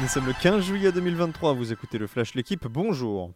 Nous sommes le 15 juillet 2023, vous écoutez le Flash L'équipe, bonjour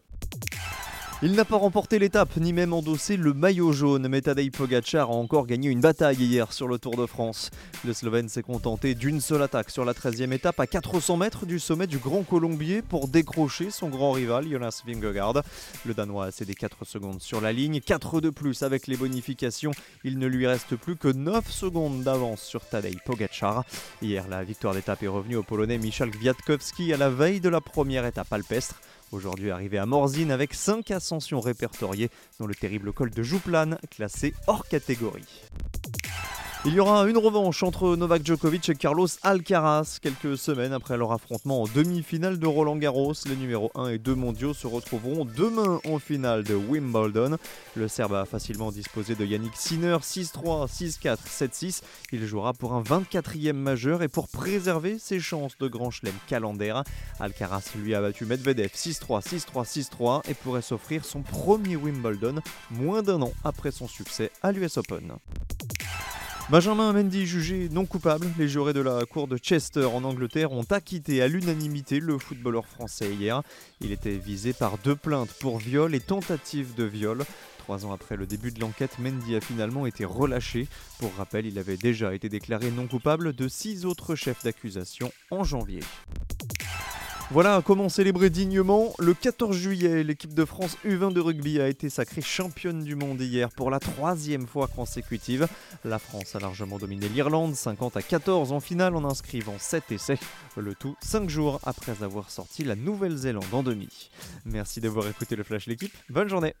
il n'a pas remporté l'étape, ni même endossé le maillot jaune, mais Tadej Pogacar a encore gagné une bataille hier sur le Tour de France. Le Slovène s'est contenté d'une seule attaque sur la 13e étape à 400 mètres du sommet du Grand Colombier pour décrocher son grand rival Jonas Vingegaard. Le Danois a cédé 4 secondes sur la ligne, 4 de plus avec les bonifications. Il ne lui reste plus que 9 secondes d'avance sur Tadej Pogacar. Hier, la victoire d'étape est revenue au Polonais Michal Kwiatkowski à la veille de la première étape alpestre. Aujourd'hui arrivé à Morzine avec 5 ascensions répertoriées dans le terrible col de Jouplane, classé hors catégorie. Il y aura une revanche entre Novak Djokovic et Carlos Alcaraz. Quelques semaines après leur affrontement en demi-finale de Roland Garros, les numéros 1 et 2 mondiaux se retrouveront demain en finale de Wimbledon. Le Serbe a facilement disposé de Yannick Sinner 6-3, 6-4, 7-6. Il jouera pour un 24e majeur et pour préserver ses chances de grand chelem calendaire. Alcaraz lui a battu Medvedev 6-3, 6-3, 6-3 et pourrait s'offrir son premier Wimbledon moins d'un an après son succès à l'US Open. Benjamin Mendy jugé non coupable. Les jurés de la cour de Chester en Angleterre ont acquitté à l'unanimité le footballeur français hier. Il était visé par deux plaintes pour viol et tentative de viol. Trois ans après le début de l'enquête, Mendy a finalement été relâché. Pour rappel, il avait déjà été déclaré non coupable de six autres chefs d'accusation en janvier. Voilà comment célébrer dignement. Le 14 juillet, l'équipe de France U20 de rugby a été sacrée championne du monde hier pour la troisième fois consécutive. La France a largement dominé l'Irlande, 50 à 14 en finale en inscrivant 7 essais. Le tout 5 jours après avoir sorti la Nouvelle-Zélande en demi. Merci d'avoir écouté le Flash l'équipe. Bonne journée.